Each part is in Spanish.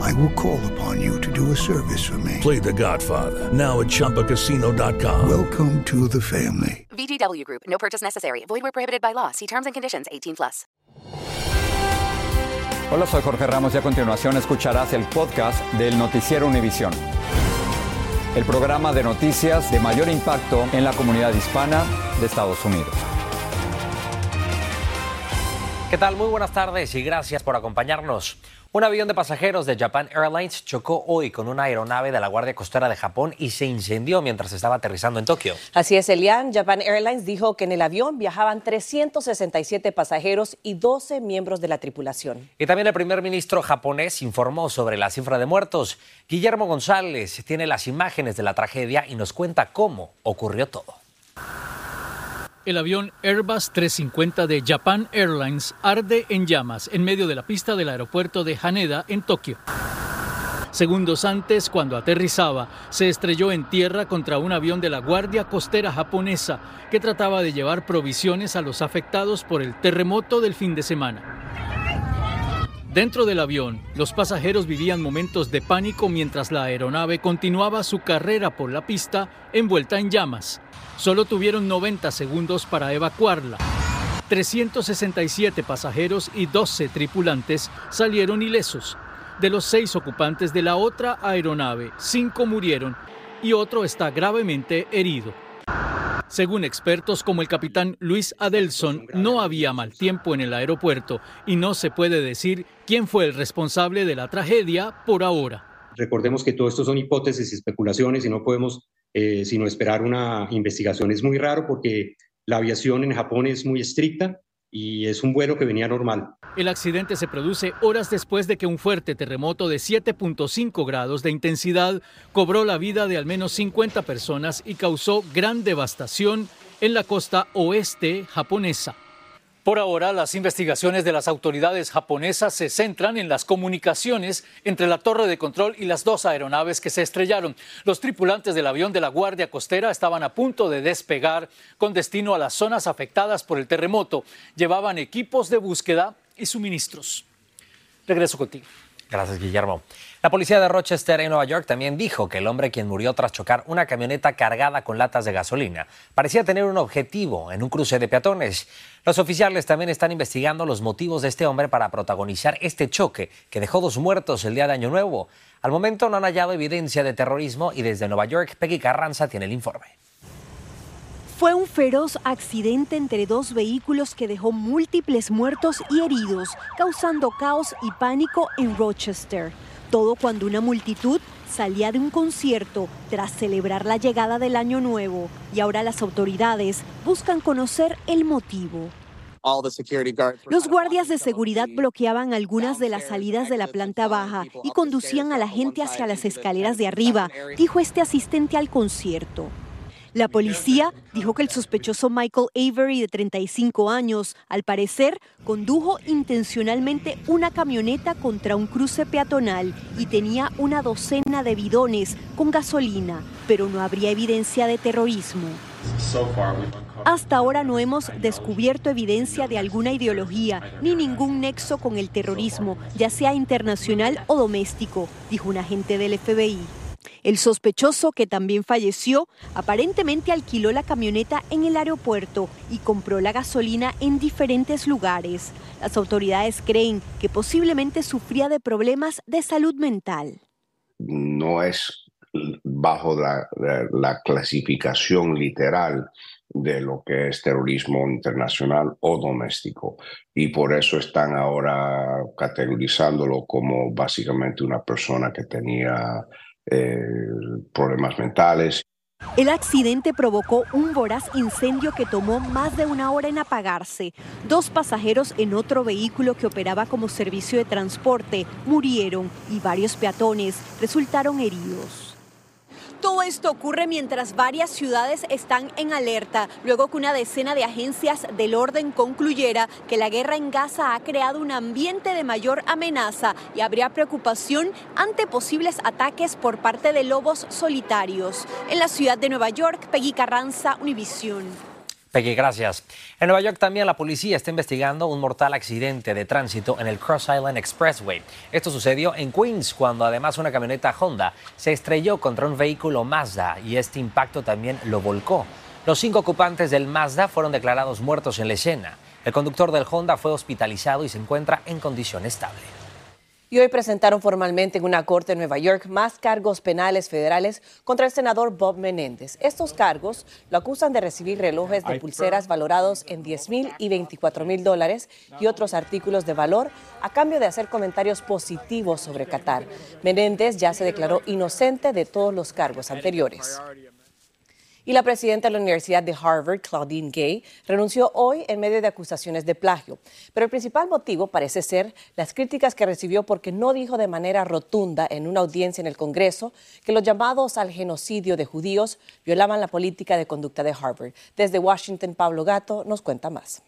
I will call upon you to do a service for me. Play The Godfather now at ChumbaCasino.com. Welcome to the family. VGW Group. No purchase necessary. Void where prohibited by law. See terms and conditions. 18 plus. Hola, soy Jorge Ramos y a continuación escucharás el podcast del Noticiero Univisión. El programa de noticias de mayor impacto en la comunidad hispana de Estados Unidos. ¿Qué tal? Muy buenas tardes y gracias por acompañarnos. Un avión de pasajeros de Japan Airlines chocó hoy con una aeronave de la Guardia Costera de Japón y se incendió mientras estaba aterrizando en Tokio. Así es, Elian. Japan Airlines dijo que en el avión viajaban 367 pasajeros y 12 miembros de la tripulación. Y también el primer ministro japonés informó sobre la cifra de muertos. Guillermo González tiene las imágenes de la tragedia y nos cuenta cómo ocurrió todo. El avión Airbus 350 de Japan Airlines arde en llamas en medio de la pista del aeropuerto de Haneda, en Tokio. Segundos antes, cuando aterrizaba, se estrelló en tierra contra un avión de la Guardia Costera japonesa que trataba de llevar provisiones a los afectados por el terremoto del fin de semana. Dentro del avión, los pasajeros vivían momentos de pánico mientras la aeronave continuaba su carrera por la pista envuelta en llamas. Solo tuvieron 90 segundos para evacuarla. 367 pasajeros y 12 tripulantes salieron ilesos. De los seis ocupantes de la otra aeronave, cinco murieron y otro está gravemente herido. Según expertos como el capitán Luis Adelson, no había mal tiempo en el aeropuerto y no se puede decir quién fue el responsable de la tragedia por ahora. Recordemos que todo esto son hipótesis y especulaciones y no podemos eh, sino esperar una investigación. Es muy raro porque la aviación en Japón es muy estricta y es un vuelo que venía normal. El accidente se produce horas después de que un fuerte terremoto de 7.5 grados de intensidad cobró la vida de al menos 50 personas y causó gran devastación en la costa oeste japonesa. Por ahora, las investigaciones de las autoridades japonesas se centran en las comunicaciones entre la torre de control y las dos aeronaves que se estrellaron. Los tripulantes del avión de la Guardia Costera estaban a punto de despegar con destino a las zonas afectadas por el terremoto. Llevaban equipos de búsqueda y suministros. Regreso contigo. Gracias, Guillermo. La policía de Rochester, en Nueva York, también dijo que el hombre quien murió tras chocar una camioneta cargada con latas de gasolina parecía tener un objetivo en un cruce de peatones. Los oficiales también están investigando los motivos de este hombre para protagonizar este choque que dejó dos muertos el día de Año Nuevo. Al momento no han hallado evidencia de terrorismo y desde Nueva York, Peggy Carranza tiene el informe. Fue un feroz accidente entre dos vehículos que dejó múltiples muertos y heridos, causando caos y pánico en Rochester. Todo cuando una multitud salía de un concierto tras celebrar la llegada del Año Nuevo y ahora las autoridades buscan conocer el motivo. Los guardias de seguridad bloqueaban algunas de las salidas de la planta baja y conducían a la gente hacia las escaleras de arriba, dijo este asistente al concierto. La policía dijo que el sospechoso Michael Avery, de 35 años, al parecer, condujo intencionalmente una camioneta contra un cruce peatonal y tenía una docena de bidones con gasolina, pero no habría evidencia de terrorismo. Hasta ahora no hemos descubierto evidencia de alguna ideología ni ningún nexo con el terrorismo, ya sea internacional o doméstico, dijo un agente del FBI. El sospechoso, que también falleció, aparentemente alquiló la camioneta en el aeropuerto y compró la gasolina en diferentes lugares. Las autoridades creen que posiblemente sufría de problemas de salud mental. No es bajo la, clasificación literal de lo que es terrorismo internacional o doméstico. Y por eso están ahora categorizándolo como básicamente una persona que tenía eh, problemas mentales. El accidente provocó un voraz incendio que tomó más de una hora en apagarse. Dos pasajeros en otro vehículo que operaba como servicio de transporte murieron y varios peatones resultaron heridos. Todo esto ocurre mientras varias ciudades están en alerta, luego que una decena de agencias del orden concluyera que la guerra en Gaza ha creado un ambiente de mayor amenaza y habría preocupación ante posibles ataques por parte de lobos solitarios. En la ciudad de Nueva York, Peggy Carranza, Univisión. Peggy, gracias. En Nueva York también la policía está investigando un mortal accidente de tránsito en el Cross Island Expressway. Esto sucedió en Queens cuando además una camioneta Honda se estrelló contra un vehículo Mazda y este impacto también lo volcó. Los cinco ocupantes del Mazda fueron declarados muertos en la escena. El conductor del Honda fue hospitalizado y se encuentra en condición estable. Y hoy presentaron formalmente en una corte en Nueva York más cargos penales federales contra el senador Bob Menéndez. Estos cargos lo acusan de recibir relojes de pulseras valorados en 10 mil y 24 mil dólares y otros artículos de valor a cambio de hacer comentarios positivos sobre Qatar. Menéndez ya se declaró inocente de todos los cargos anteriores. Y la presidenta de la Universidad de Harvard, Claudine Gay, renunció hoy en medio de acusaciones de plagio. Pero el principal motivo parece ser las críticas que recibió porque no dijo de manera rotunda en una audiencia en el Congreso que los llamados al genocidio de judíos violaban la política de conducta de Harvard. Desde Washington, Pablo Gato nos cuenta más.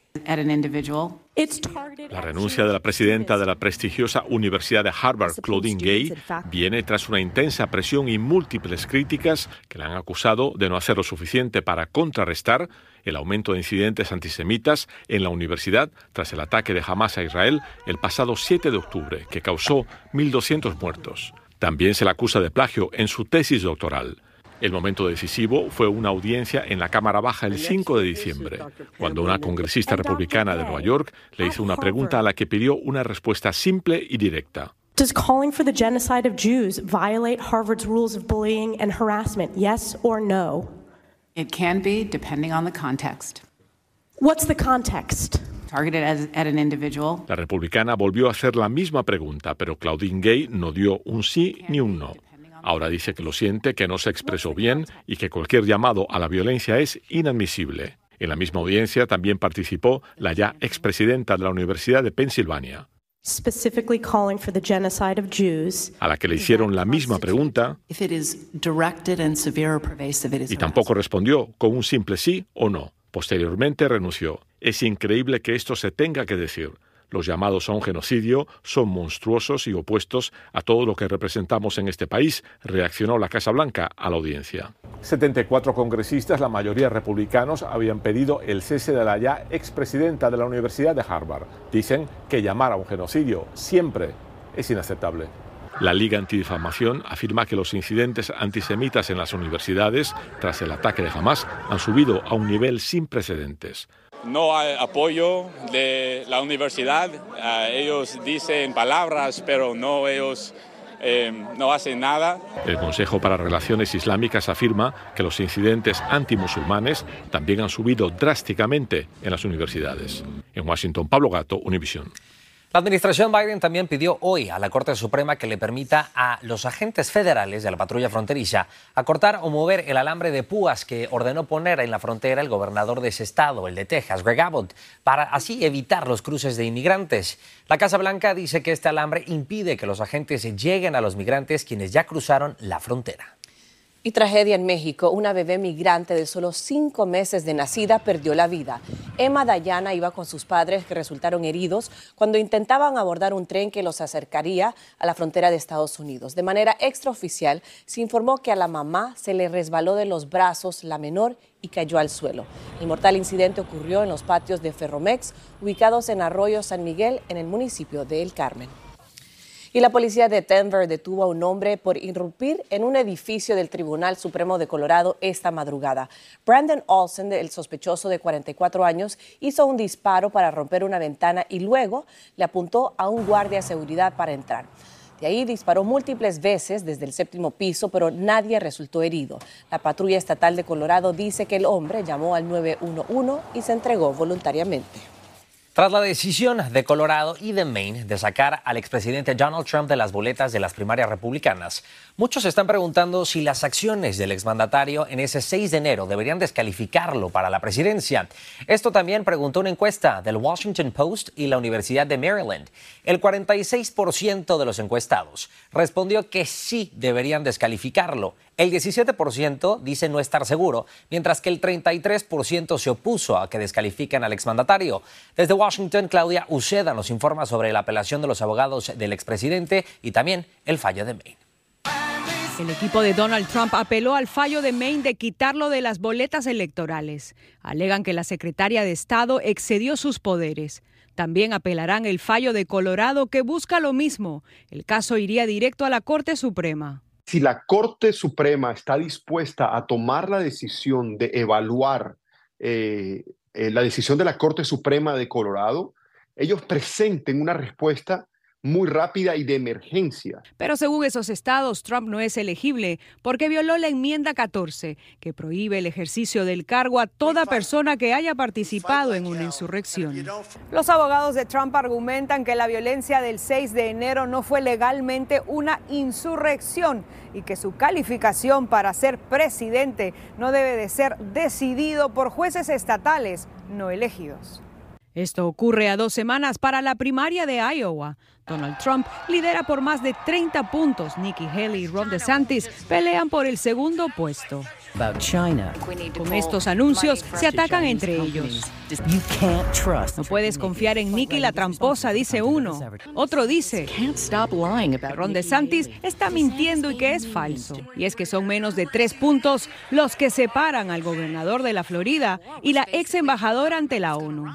La renuncia de la presidenta de la prestigiosa Universidad de Harvard, Claudine Gay, viene tras una intensa presión y múltiples críticas que la han acusado de no hacer lo suficiente para contrarrestar el aumento de incidentes antisemitas en la universidad tras el ataque de Hamas a Israel el pasado 7 de octubre, que causó 1.200 muertos. También se la acusa de plagio en su tesis doctoral. El momento decisivo fue una audiencia en la Cámara Baja el 5 de diciembre, cuando una congresista republicana de Nueva York le hizo una pregunta a la que pidió una respuesta simple y directa. Does calling for the genocide of Jews violate Harvard's rules of bullying and harassment? Yes or no? It can be, depending on the context. What's the context? Targeted as, at an individual. La republicana volvió a hacer la misma pregunta, pero Claudine Gay no dio un sí ni un no. Ahora dice que lo siente, que no se expresó bien y que cualquier llamado a la violencia es inadmisible. En la misma audiencia también participó la ya expresidenta de la Universidad de Pensilvania, a la que le hicieron la misma pregunta y tampoco respondió con un simple sí o no. Posteriormente renunció. Es increíble que esto se tenga que decir. Los llamados a un genocidio son monstruosos y opuestos a todo lo que representamos en este país, reaccionó la Casa Blanca a la audiencia. 74 congresistas, la mayoría republicanos, habían pedido el cese de la ya expresidenta de la Universidad de Harvard. Dicen que llamar a un genocidio siempre es inaceptable. La Liga Antidifamación afirma que los incidentes antisemitas en las universidades tras el ataque de Hamas han subido a un nivel sin precedentes. No hay apoyo de la universidad. Ah, ellos dicen palabras, pero no ellos em, no hacen nada. El Consejo para Relaciones Islámicas afirma que los incidentes antimusulmanes también han subido drásticamente en las universidades. En Washington, Pablo Gato, Univision. La administración Biden también pidió hoy a la Corte Suprema que le permita a los agentes federales de la patrulla fronteriza acortar o mover el alambre de púas que ordenó poner en la frontera el gobernador de ese estado, el de Texas, Greg Abbott, para así evitar los cruces de inmigrantes. La Casa Blanca dice que este alambre impide que los agentes lleguen a los migrantes quienes ya cruzaron la frontera. Y tragedia en México, una bebé migrante de solo cinco meses de nacida perdió la vida. Emma Dayana iba con sus padres que resultaron heridos cuando intentaban abordar un tren que los acercaría a la frontera de Estados Unidos. De manera extraoficial, se informó que a la mamá se le resbaló de los brazos la menor y cayó al suelo. El mortal incidente ocurrió en los patios de Ferromex, ubicados en Arroyo San Miguel, en el municipio de El Carmen. Y la policía de Denver detuvo a un hombre por irrumpir en un edificio del Tribunal Supremo de Colorado esta madrugada. Brandon Olsen, el sospechoso de 44 años, hizo un disparo para romper una ventana y luego le apuntó a un guardia de seguridad para entrar. De ahí disparó múltiples veces desde el séptimo piso, pero nadie resultó herido. La patrulla estatal de Colorado dice que el hombre llamó al 911 y se entregó voluntariamente. Tras la decisión de Colorado y de Maine de sacar al expresidente Donald Trump de las boletas de las primarias republicanas, muchos están preguntando si las acciones del exmandatario en ese 6 de enero deberían descalificarlo para la presidencia. Esto también preguntó una encuesta del Washington Post y la Universidad de Maryland. El 46% de los encuestados respondió que sí deberían descalificarlo. El 17% dice no estar seguro, mientras que el 33% se opuso a que descalifiquen al exmandatario. Desde Washington, Claudia Uceda nos informa sobre la apelación de los abogados del expresidente y también el fallo de Maine. El equipo de Donald Trump apeló al fallo de Maine de quitarlo de las boletas electorales. Alegan que la secretaria de Estado excedió sus poderes. También apelarán el fallo de Colorado que busca lo mismo. El caso iría directo a la Corte Suprema si la Corte Suprema está dispuesta a tomar la decisión de evaluar eh, eh, la decisión de la Corte Suprema de Colorado, ellos presenten una respuesta muy rápida y de emergencia. Pero según esos estados, Trump no es elegible porque violó la enmienda 14, que prohíbe el ejercicio del cargo a toda persona que haya participado en una insurrección. Los abogados de Trump argumentan que la violencia del 6 de enero no fue legalmente una insurrección y que su calificación para ser presidente no debe de ser decidido por jueces estatales no elegidos. Esto ocurre a dos semanas para la primaria de Iowa. Donald Trump lidera por más de 30 puntos. Nikki Haley y Ron DeSantis pelean por el segundo puesto. Con estos anuncios se atacan entre ellos. No puedes confiar en Nikki la tramposa, dice uno. Otro dice que Ron DeSantis está mintiendo y que es falso. Y es que son menos de tres puntos los que separan al gobernador de la Florida y la ex embajadora ante la ONU.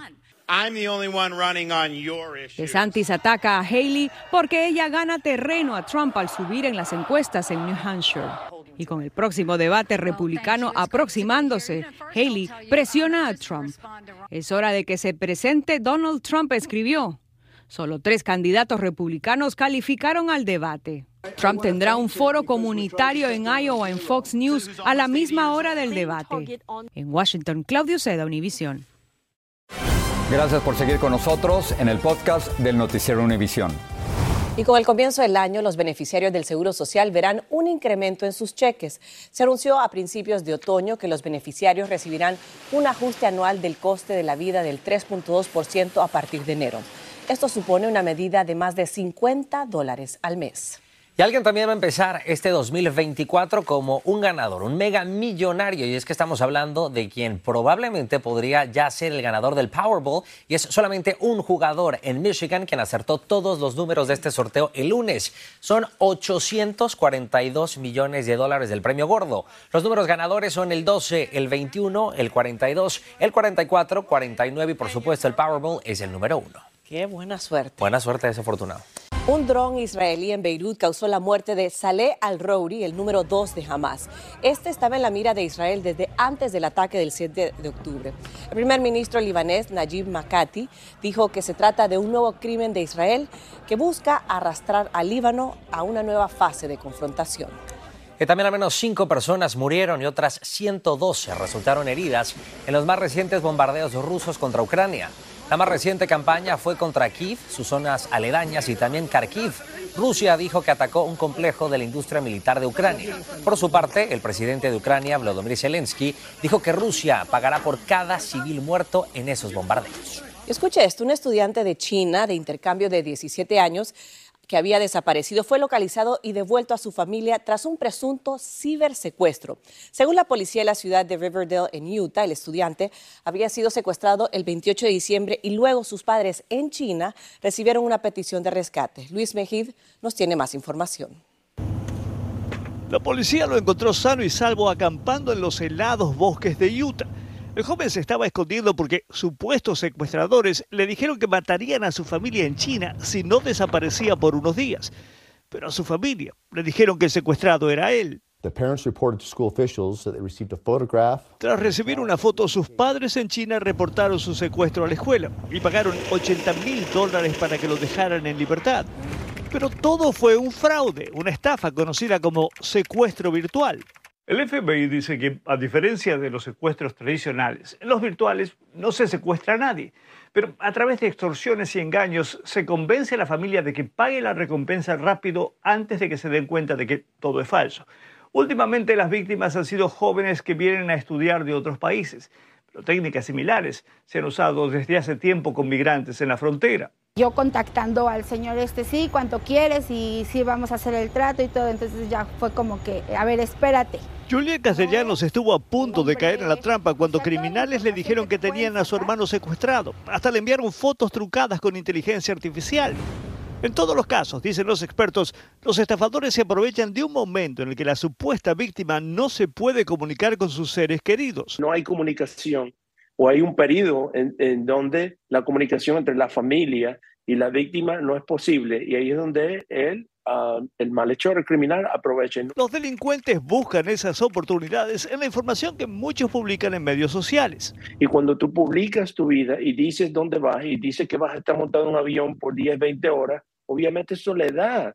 DeSantis ataca a Haley porque ella gana terreno a Trump al subir en las encuestas en New Hampshire. Y con el próximo debate republicano aproximándose, Haley presiona a Trump. Es hora de que se presente Donald Trump, escribió. Solo tres candidatos republicanos calificaron al debate. Trump tendrá un foro comunitario en Iowa en Fox News a la misma hora del debate. En Washington, Claudio Seda, Univision. Gracias por seguir con nosotros en el podcast del Noticiero Univisión. Y con el comienzo del año, los beneficiarios del Seguro Social verán un incremento en sus cheques. Se anunció a principios de otoño que los beneficiarios recibirán un ajuste anual del coste de la vida del 3.2% a partir de enero. Esto supone una medida de más de 50 dólares al mes. Y alguien también va a empezar este 2024 como un ganador, un mega millonario. Y es que estamos hablando de quien probablemente podría ya ser el ganador del Powerball. Y es solamente un jugador en Michigan quien acertó todos los números de este sorteo el lunes. Son 842 millones de dólares del premio gordo. Los números ganadores son el 12, el 21, el 42, el 44, 49 y por supuesto el Powerball es el número uno. Qué buena suerte. Buena suerte desafortunado. Un dron israelí en Beirut causó la muerte de Saleh al-Rouri, el número dos de Hamas. Este estaba en la mira de Israel desde antes del ataque del 7 de octubre. El primer ministro libanés, Najib Makati, dijo que se trata de un nuevo crimen de Israel que busca arrastrar al Líbano a una nueva fase de confrontación. También al menos cinco personas murieron y otras 112 resultaron heridas en los más recientes bombardeos rusos contra Ucrania. La más reciente campaña fue contra Kiev, sus zonas aledañas y también Kharkiv. Rusia dijo que atacó un complejo de la industria militar de Ucrania. Por su parte, el presidente de Ucrania, Volodymyr Zelensky, dijo que Rusia pagará por cada civil muerto en esos bombardeos. Escuche esto, un estudiante de China de intercambio de 17 años que había desaparecido fue localizado y devuelto a su familia tras un presunto cibersecuestro. Según la policía de la ciudad de Riverdale en Utah, el estudiante había sido secuestrado el 28 de diciembre y luego sus padres en China recibieron una petición de rescate. Luis Mejid nos tiene más información. La policía lo encontró sano y salvo acampando en los helados bosques de Utah. El joven se estaba escondiendo porque supuestos secuestradores le dijeron que matarían a su familia en China si no desaparecía por unos días. Pero a su familia le dijeron que el secuestrado era él. Tras recibir una foto, sus padres en China reportaron su secuestro a la escuela y pagaron 80 mil dólares para que lo dejaran en libertad. Pero todo fue un fraude, una estafa conocida como secuestro virtual. El FBI dice que, a diferencia de los secuestros tradicionales, en los virtuales no se secuestra a nadie, pero a través de extorsiones y engaños se convence a la familia de que pague la recompensa rápido antes de que se den cuenta de que todo es falso. Últimamente las víctimas han sido jóvenes que vienen a estudiar de otros países, pero técnicas similares se han usado desde hace tiempo con migrantes en la frontera. Yo contactando al señor este, sí, cuánto quieres y sí vamos a hacer el trato y todo, entonces ya fue como que, a ver, espérate. Julián Castellanos estuvo a punto de caer en la trampa cuando criminales le dijeron que tenían a su hermano secuestrado. Hasta le enviaron fotos trucadas con inteligencia artificial. En todos los casos, dicen los expertos, los estafadores se aprovechan de un momento en el que la supuesta víctima no se puede comunicar con sus seres queridos. No hay comunicación o hay un periodo en, donde la comunicación entre la familia y la víctima no es posible y ahí es donde él, ah, el malhechor, el criminal aprovecha. Los delincuentes buscan esas oportunidades en la información que muchos publican en medios sociales. Y cuando tú publicas tu vida y dices dónde vas y dices que vas a estar montado en un avión por 10, 20 horas, obviamente eso le da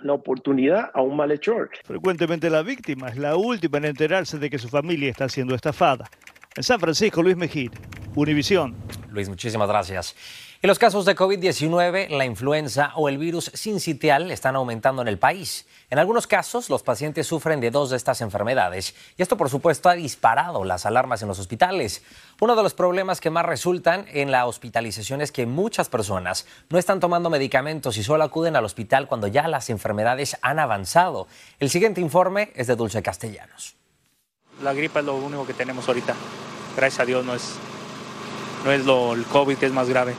la oportunidad a un malhechor. Frecuentemente la víctima es la última en enterarse de que su familia está siendo estafada. En San Francisco, Luis Mejid, Univisión. Luis, muchísimas gracias. En los casos de COVID-19, la influenza o el virus sincitial están aumentando en el país. En algunos casos, los pacientes sufren de dos de estas enfermedades y esto, por supuesto, ha disparado las alarmas en los hospitales. Uno de los problemas que más resultan en la hospitalización es que muchas personas no están tomando medicamentos y solo acuden al hospital cuando ya las enfermedades han avanzado. El siguiente informe es de Dulce Castellanos. La gripa es lo único que tenemos ahorita. Gracias a Dios no es, no es lo, el COVID que es más grave.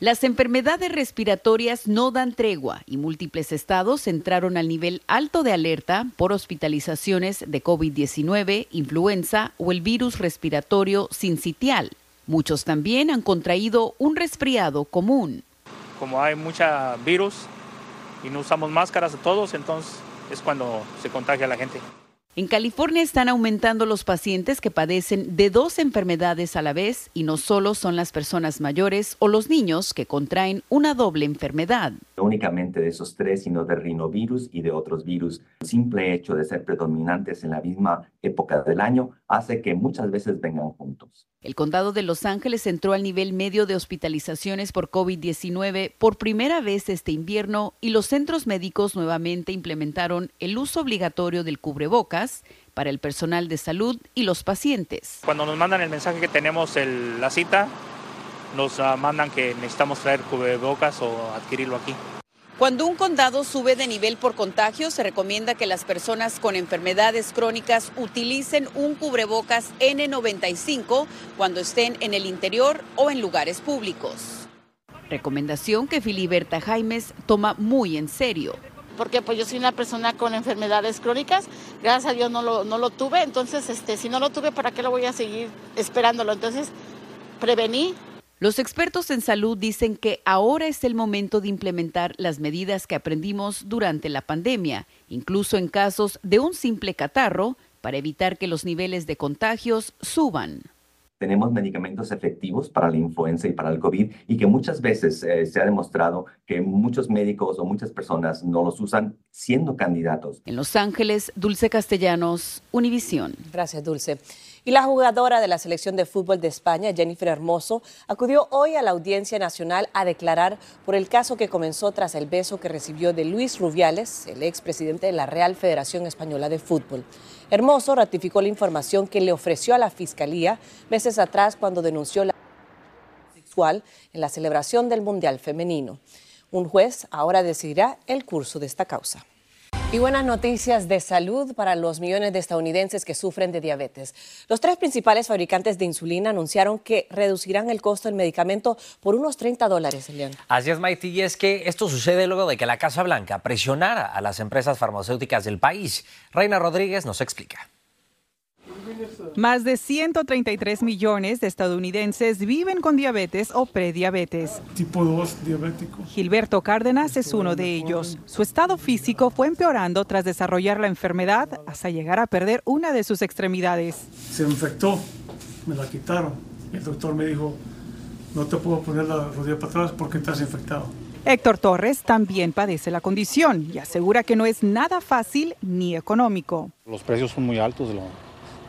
Las enfermedades respiratorias no dan tregua y múltiples estados entraron al nivel alto de alerta por hospitalizaciones de COVID-19, influenza o el virus respiratorio sincitial. Muchos también han contraído un resfriado común. Como hay mucha virus y no usamos máscaras a todos, entonces es cuando se contagia la gente. En California están aumentando los pacientes que padecen de dos enfermedades a la vez y no solo son las personas mayores o los niños que contraen una doble enfermedad. No únicamente de esos tres, sino de rinovirus y de otros virus. El simple hecho de ser predominantes en la misma época del año hace que muchas veces vengan juntos. El condado de Los Ángeles entró al nivel medio de hospitalizaciones por COVID-19 por primera vez este invierno y los centros médicos nuevamente implementaron el uso obligatorio del cubrebocas para el personal de salud y los pacientes. Cuando nos mandan el mensaje que tenemos la cita, nos ah, mandan que necesitamos traer cubrebocas o adquirirlo aquí. Cuando un condado sube de nivel por contagio, se recomienda que las personas con enfermedades crónicas utilicen un cubrebocas N95 cuando estén en el interior o en lugares públicos. Recomendación que Filiberta Jaimes toma muy en serio. Porque pues yo soy una persona con enfermedades crónicas, gracias a Dios no lo, no lo tuve, entonces este, si no lo tuve, ¿para qué lo voy a seguir esperándolo? Entonces prevení los expertos en salud dicen que ahora es el momento de implementar las medidas que aprendimos durante la pandemia, incluso en casos de un simple catarro, para evitar que los niveles de contagios suban. Tenemos medicamentos efectivos para la influenza y para el COVID y que muchas veces eh, se ha demostrado que muchos médicos o muchas personas no los usan siendo candidatos. En Los Ángeles, Dulce Castellanos, Univisión. Gracias, Dulce. Y la jugadora de la selección de fútbol de España, Jennifer Hermoso, acudió hoy a la Audiencia Nacional a declarar por el caso que comenzó tras el beso que recibió de Luis Rubiales, el expresidente de la Real Federación Española de Fútbol. Hermoso ratificó la información que le ofreció a la Fiscalía meses atrás cuando denunció la sexual en la celebración del Mundial Femenino. Un juez ahora decidirá el curso de esta causa. Y buenas noticias de salud para los millones de estadounidenses que sufren de diabetes. Los tres principales fabricantes de insulina anunciaron que reducirán el costo del medicamento por unos 30 dólares, León. Así es, Maiti, y es que esto sucede luego de que la Casa Blanca presionara a las empresas farmacéuticas del país. Reina Rodríguez nos explica. Más de 133 millones de estadounidenses viven con diabetes o prediabetes. Tipo 2 diabético. Gilberto Cárdenas es uno de ellos. Su estado físico fue empeorando tras desarrollar la enfermedad hasta llegar a perder una de sus extremidades. Se infectó, me la quitaron. El doctor me dijo, no te puedo poner la rodilla para atrás porque estás infectado. Héctor Torres también padece la condición y asegura que no es nada fácil ni económico. Los precios son muy altos de,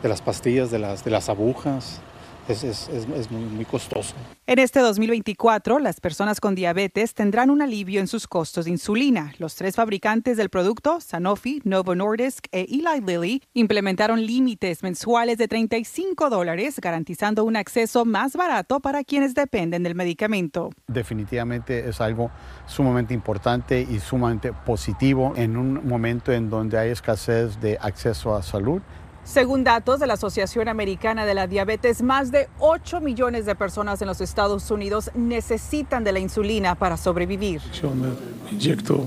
de las pastillas, de las, de las agujas, es, muy, costoso. En este 2024, las personas con diabetes tendrán un alivio en sus costos de insulina. Los tres fabricantes del producto, Sanofi, Novo Nordisk e Eli Lilly, implementaron límites mensuales de 35 dólares, garantizando un acceso más barato para quienes dependen del medicamento. Definitivamente es algo sumamente importante y sumamente positivo en un momento en donde hay escasez de acceso a salud según datos de la Asociación Americana de la Diabetes, más de 8 millones de personas en los Estados Unidos necesitan de la insulina para sobrevivir. Yo me inyecto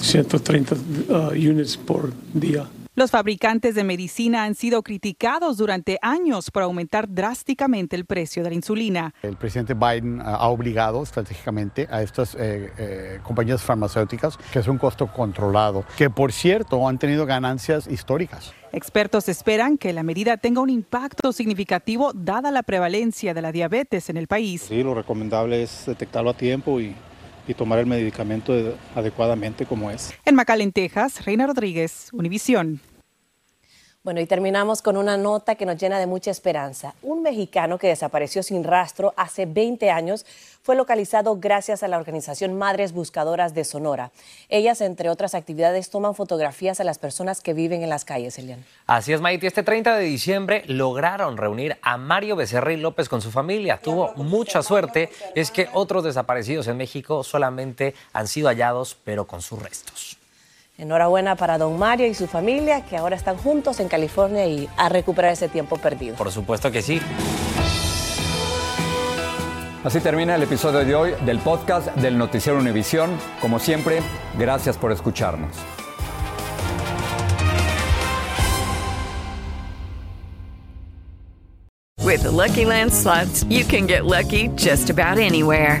130 uh, units por día. Los fabricantes de medicina han sido criticados durante años por aumentar drásticamente el precio de la insulina. El presidente Biden ha obligado estratégicamente a estas eh, eh, compañías farmacéuticas que es un costo controlado, que por cierto han tenido ganancias históricas. Expertos esperan que la medida tenga un impacto significativo dada la prevalencia de la diabetes en el país. Sí, lo recomendable es detectarlo a tiempo y y tomar el medicamento adecuadamente como es. En McAllen, Texas, Reina Rodríguez, Univisión. Bueno, y terminamos con una nota que nos llena de mucha esperanza. Un mexicano que desapareció sin rastro hace 20 años fue localizado gracias a la organización Madres Buscadoras de Sonora. Ellas, entre otras actividades, toman fotografías a las personas que viven en las calles, Elian. Así es, Maite. Este 30 de diciembre lograron reunir a Mario Becerril López con su familia. Tuvo mucha suerte. Es que otros desaparecidos en México solamente han sido hallados, pero con sus restos. Enhorabuena para don Mario y su familia que ahora están juntos en California y a recuperar ese tiempo perdido. Por supuesto que sí. Así termina el episodio de hoy del podcast del Noticiero Univisión. Como siempre, gracias por escucharnos. With the Lucky Land slots, you can get lucky just about anywhere.